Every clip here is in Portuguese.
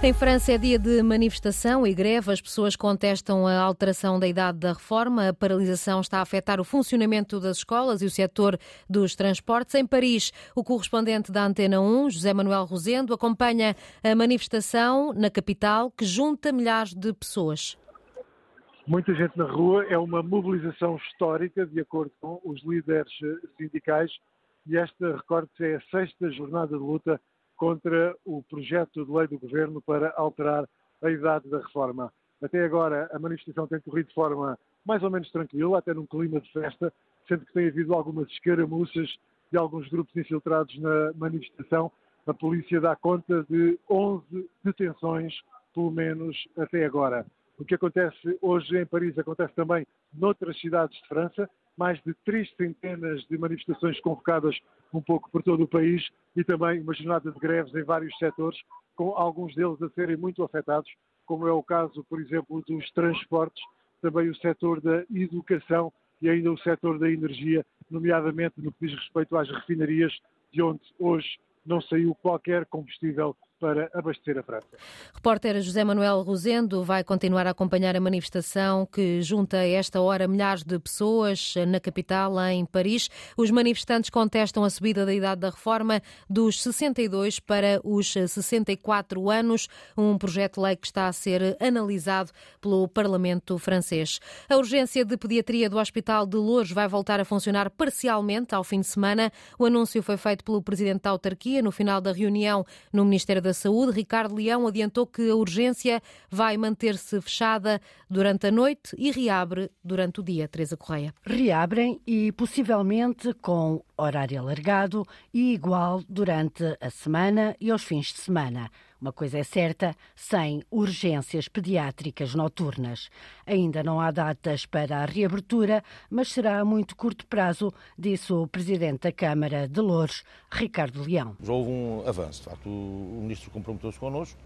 Em França é dia de manifestação e greve. As pessoas contestam a alteração da idade da reforma. A paralisação está a afetar o funcionamento das escolas e o setor dos transportes. Em Paris, o correspondente da Antena 1, José Manuel Rosendo, acompanha a manifestação na capital que junta milhares de pessoas. Muita gente na rua, é uma mobilização histórica, de acordo com os líderes sindicais, e esta, recorde-se, é a sexta jornada de luta contra o projeto de lei do Governo para alterar a idade da reforma. Até agora, a manifestação tem corrido de forma mais ou menos tranquila, até num clima de festa, sendo que tem havido algumas escaramuças de alguns grupos infiltrados na manifestação. A polícia dá conta de 11 detenções, pelo menos até agora. O que acontece hoje em Paris acontece também noutras cidades de França mais de três centenas de manifestações convocadas um pouco por todo o país e também uma jornada de greves em vários setores, com alguns deles a serem muito afetados, como é o caso, por exemplo, dos transportes, também o setor da educação e ainda o setor da energia, nomeadamente no que diz respeito às refinarias, de onde hoje não saiu qualquer combustível para abastecer a França. Repórter José Manuel Rosendo vai continuar a acompanhar a manifestação que junta a esta hora milhares de pessoas na capital, em Paris. Os manifestantes contestam a subida da idade da reforma dos 62 para os 64 anos, um projeto de lei que está a ser analisado pelo Parlamento francês. A urgência de pediatria do Hospital de Lourdes vai voltar a funcionar parcialmente ao fim de semana. O anúncio foi feito pelo presidente da autarquia no final da reunião no Ministério da da Saúde, Ricardo Leão, adiantou que a urgência vai manter-se fechada durante a noite e reabre durante o dia. Teresa Correia. Reabrem e possivelmente com horário alargado e igual durante a semana e aos fins de semana. Uma coisa é certa, sem urgências pediátricas noturnas. Ainda não há datas para a reabertura, mas será a muito curto prazo, disse o Presidente da Câmara de Louros, Ricardo Leão. Já houve um avanço. De facto, o Ministro comprometeu-se connosco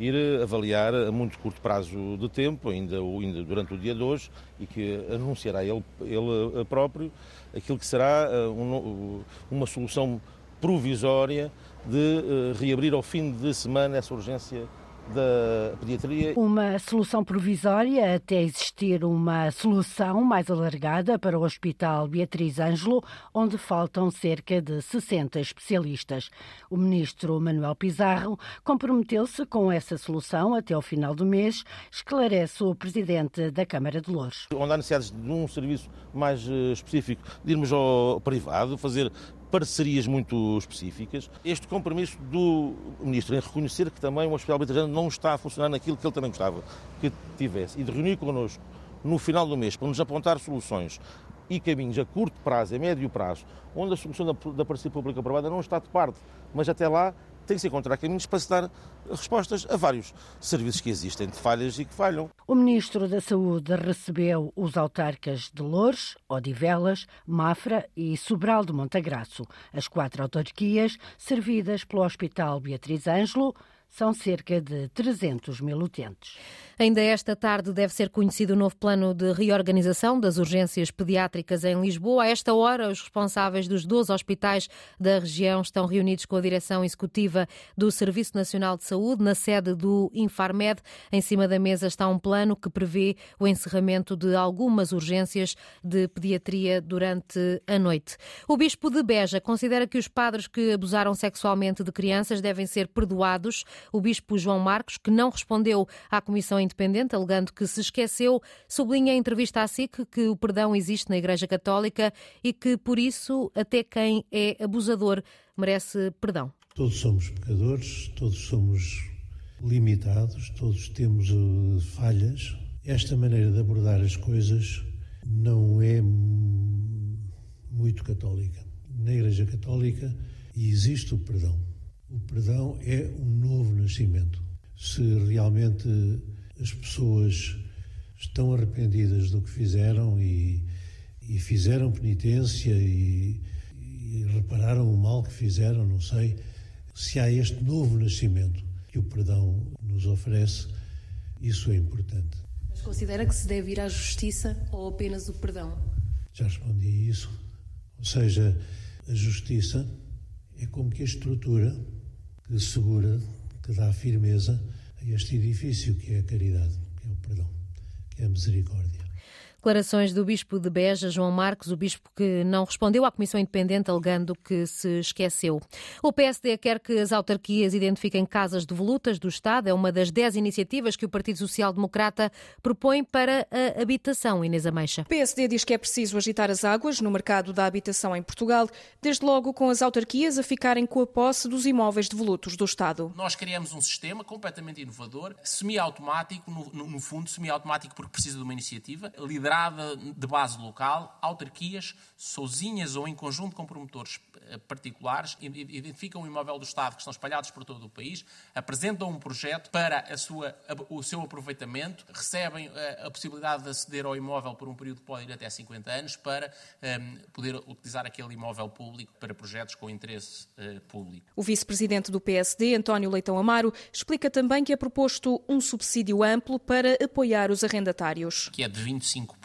ir avaliar a muito curto prazo de tempo, ainda, ainda durante o dia de hoje, e que anunciará ele, ele próprio aquilo que será eh, um, uma solução provisória de uh, reabrir ao fim de semana essa urgência da pediatria. Uma solução provisória até existir uma solução mais alargada para o Hospital Beatriz Ângelo, onde faltam cerca de 60 especialistas. O ministro Manuel Pizarro comprometeu-se com essa solução até ao final do mês, esclarece o presidente da Câmara de Louros. Onde há necessidades de um serviço mais eh, específico, de irmos ao privado, fazer parcerias muito específicas. Este compromisso do Ministro em reconhecer que também o Hospital Betajano não está a funcionar naquilo que ele também gostava que tivesse e de reunir connosco no final do mês para nos apontar soluções e caminhos a curto prazo, a médio prazo, onde a solução da, da parceria pública-privada não está de parte, mas até lá tem que se encontrar caminhos para se dar respostas a vários serviços que existem de falhas e que falham. O Ministro da Saúde recebeu os autarcas de Loures, Odivelas, Mafra e Sobral de Montagraço, as quatro autarquias servidas pelo Hospital Beatriz Ângelo, são cerca de 300 mil utentes. Ainda esta tarde deve ser conhecido o novo plano de reorganização das urgências pediátricas em Lisboa. A esta hora, os responsáveis dos 12 hospitais da região estão reunidos com a direção executiva do Serviço Nacional de Saúde na sede do Infarmed. Em cima da mesa está um plano que prevê o encerramento de algumas urgências de pediatria durante a noite. O bispo de Beja considera que os padres que abusaram sexualmente de crianças devem ser perdoados. O bispo João Marcos, que não respondeu à Comissão Independente, alegando que se esqueceu, sublinha em entrevista à SIC que o perdão existe na Igreja Católica e que, por isso, até quem é abusador merece perdão. Todos somos pecadores, todos somos limitados, todos temos uh, falhas. Esta maneira de abordar as coisas não é muito católica. Na Igreja Católica existe o perdão. O perdão é um novo nascimento. Se realmente as pessoas estão arrependidas do que fizeram e, e fizeram penitência e, e repararam o mal que fizeram, não sei, se há este novo nascimento que o perdão nos oferece, isso é importante. Mas considera que se deve ir à justiça ou apenas o perdão? Já respondi isso. Ou seja, a justiça é como que a estrutura que segura, que dá firmeza a este edifício que é a caridade, que é o perdão, que é a misericórdia. Declarações do Bispo de Beja, João Marcos, o Bispo que não respondeu à Comissão Independente, alegando que se esqueceu. O PSD quer que as autarquias identifiquem casas devolutas do Estado. É uma das dez iniciativas que o Partido Social Democrata propõe para a habitação. Inês Ameixa. O PSD diz que é preciso agitar as águas no mercado da habitação em Portugal, desde logo com as autarquias a ficarem com a posse dos imóveis devolutos do Estado. Nós criamos um sistema completamente inovador, semi-automático, no, no fundo, semi-automático porque precisa de uma iniciativa, liderada liderada de base local, autarquias, sozinhas ou em conjunto com promotores eh, particulares, identificam o imóvel do Estado que estão espalhados por todo o país, apresentam um projeto para a sua, o seu aproveitamento, recebem a, eh, a possibilidade de aceder ao imóvel por um período que pode ir até 50 anos para um, ehm, poder utilizar aquele imóvel público para projetos com interesse uh, público. O vice-presidente do PSD, António Leitão Amaro, explica também que é proposto um subsídio amplo para apoiar os arrendatários. Que é de 25%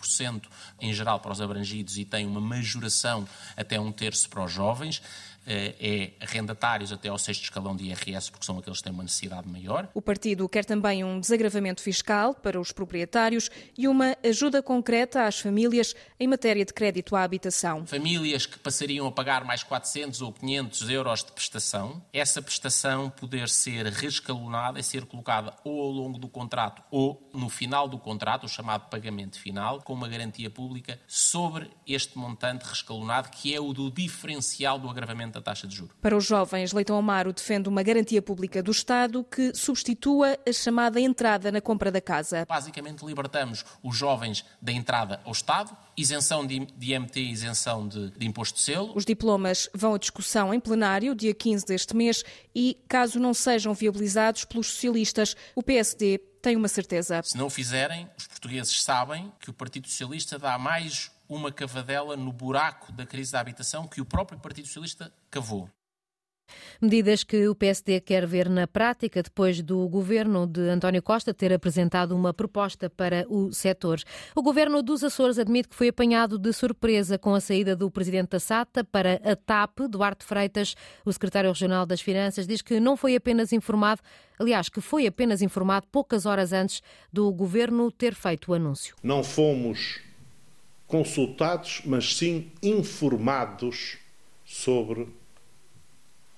em geral para os abrangidos e tem uma majoração até um terço para os jovens. Eh, é arrendatários até ao sexto escalão de IRS, porque são aqueles que têm uma necessidade maior. O partido quer também um desagravamento fiscal para os proprietários e uma ajuda concreta às famílias em matéria de crédito à habitação. Famílias que passariam a pagar mais 400 ou 500 euros de prestação, essa prestação poder ser rescalonada e ser colocada ou ao longo do contrato ou no final do contrato, o chamado pagamento final, com uma garantia pública sobre este montante rescalonado, que é o do diferencial do agravamento da taxa de juros. Para os jovens, Leitão Amaro defende uma garantia pública do Estado que substitua a chamada entrada na compra da casa. Basicamente, libertamos os jovens da entrada ao Estado, isenção de, IMT, isenção de, de imposto de selo. Os diplomas vão à discussão em plenário, dia 15 deste mês, e, caso não sejam viabilizados pelos socialistas, o PSD tem uma certeza. Se não o fizerem, os portugueses sabem que o Partido Socialista dá mais uma cavadela no buraco da crise da habitação que o próprio Partido Socialista cavou. Medidas que o PSD quer ver na prática depois do governo de António Costa ter apresentado uma proposta para o setor. O governo dos Açores admite que foi apanhado de surpresa com a saída do presidente da SATA para a TAP. Duarte Freitas, o secretário regional das Finanças, diz que não foi apenas informado, aliás, que foi apenas informado poucas horas antes do governo ter feito o anúncio. Não fomos consultados, mas sim informados sobre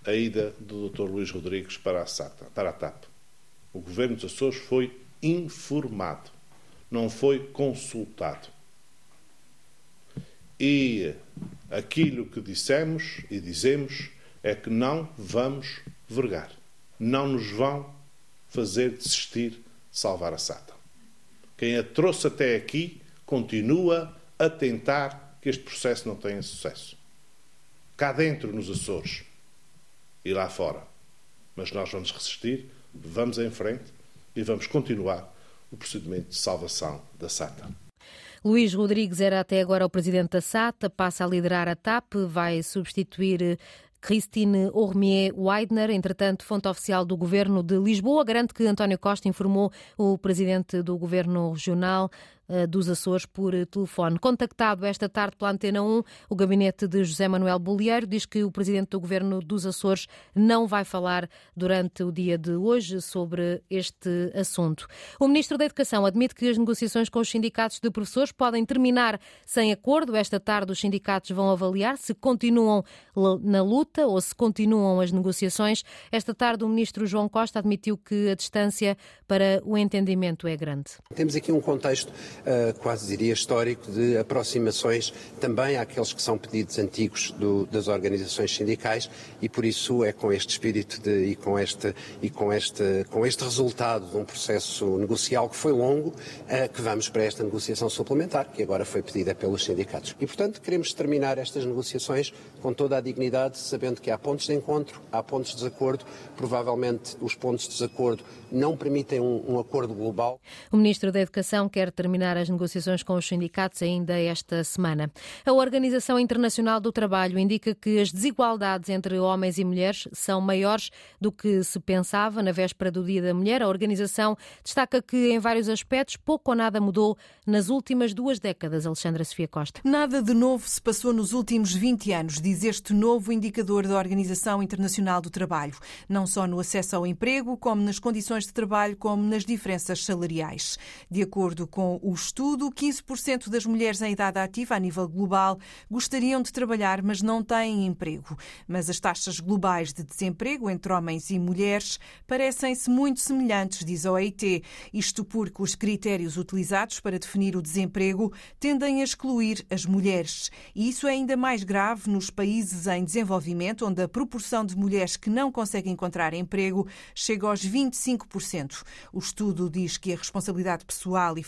a ida do Dr. Luís Rodrigues para a, SATA, para a TAP. O governo dos Açores foi informado, não foi consultado. E aquilo que dissemos e dizemos é que não vamos vergar. Não nos vão fazer desistir de salvar a SATA. Quem a trouxe até aqui continua a tentar que este processo não tenha sucesso. Cá dentro, nos Açores e lá fora. Mas nós vamos resistir, vamos em frente e vamos continuar o procedimento de salvação da SATA. Luís Rodrigues era até agora o presidente da SATA, passa a liderar a TAP, vai substituir Christine Ormier Weidner, entretanto, fonte oficial do governo de Lisboa, garante que António Costa informou o presidente do governo regional eh, dos Açores por telefone. Contactado esta tarde pela Antena 1, o gabinete de José Manuel Bolieiro diz que o presidente do governo dos Açores não vai falar durante o dia de hoje sobre este assunto. O ministro da Educação admite que as negociações com os sindicatos de professores podem terminar sem acordo. Esta tarde, os sindicatos vão avaliar se continuam na luta ou se continuam as negociações. Esta tarde, o ministro João Costa admitiu que a distância para o entendimento é grande. Temos aqui um contexto quase diria histórico, de aproximações também àqueles que são pedidos antigos do, das organizações sindicais e por isso é com este espírito de, e, com este, e com, este, com este resultado de um processo negocial que foi longo uh, que vamos para esta negociação suplementar, que agora foi pedida pelos sindicatos. E, portanto, queremos terminar estas negociações com toda a dignidade, sabendo que há pontos de encontro, há pontos de desacordo, provavelmente os pontos de desacordo não permitem um, um acordo global. O Ministro da Educação quer terminar terminar as negociações com os sindicatos ainda esta semana. A Organização Internacional do Trabalho indica que as desigualdades entre homens e mulheres são maiores do que se pensava na véspera do Dia da Mulher. A organização destaca que, em vários aspectos, pouco ou nada mudou nas últimas duas décadas. Alexandra Sofia Costa. Nada de novo se passou nos últimos 20 anos, diz este novo indicador da Organização Internacional do Trabalho. Não só no acesso ao emprego, como nas condições de trabalho, como nas diferenças salariais. De acordo com o estudo, 15% das mulheres em idade ativa a nível global gostariam de trabalhar, mas não têm emprego. Mas as taxas globais de desemprego entre homens e mulheres parecem-se muito semelhantes, diz a OIT. Isto porque os critérios utilizados para definir o desemprego tendem a excluir as mulheres. E isso é ainda mais grave nos países em desenvolvimento, onde a proporção de mulheres que não conseguem encontrar emprego chega aos 25%. O estudo diz que a responsabilidade pessoal e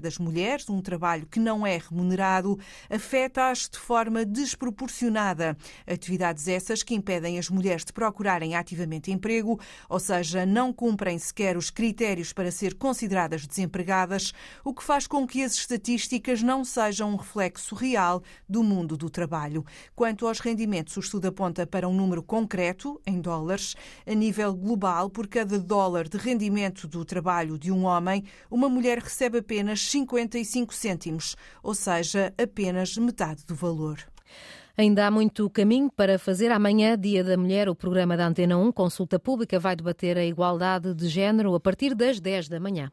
das mulheres, um trabalho que não é remunerado, afeta-as de forma desproporcionada. Atividades essas que impedem as mulheres de procurarem ativamente emprego, ou seja, não cumprem sequer os critérios para ser consideradas desempregadas, o que faz com que as estatísticas não sejam um reflexo real do mundo do trabalho. Quanto aos rendimentos, o estudo aponta para um número concreto, em dólares. A nível global, por cada dólar de rendimento do trabalho de um homem, uma mulher recebe apenas 55 cêntimos, ou seja, apenas metade do valor. Ainda há muito caminho para fazer. Amanhã, Dia da Mulher, o programa da Antena 1, consulta pública, vai debater a igualdade de género a partir das 10 da manhã.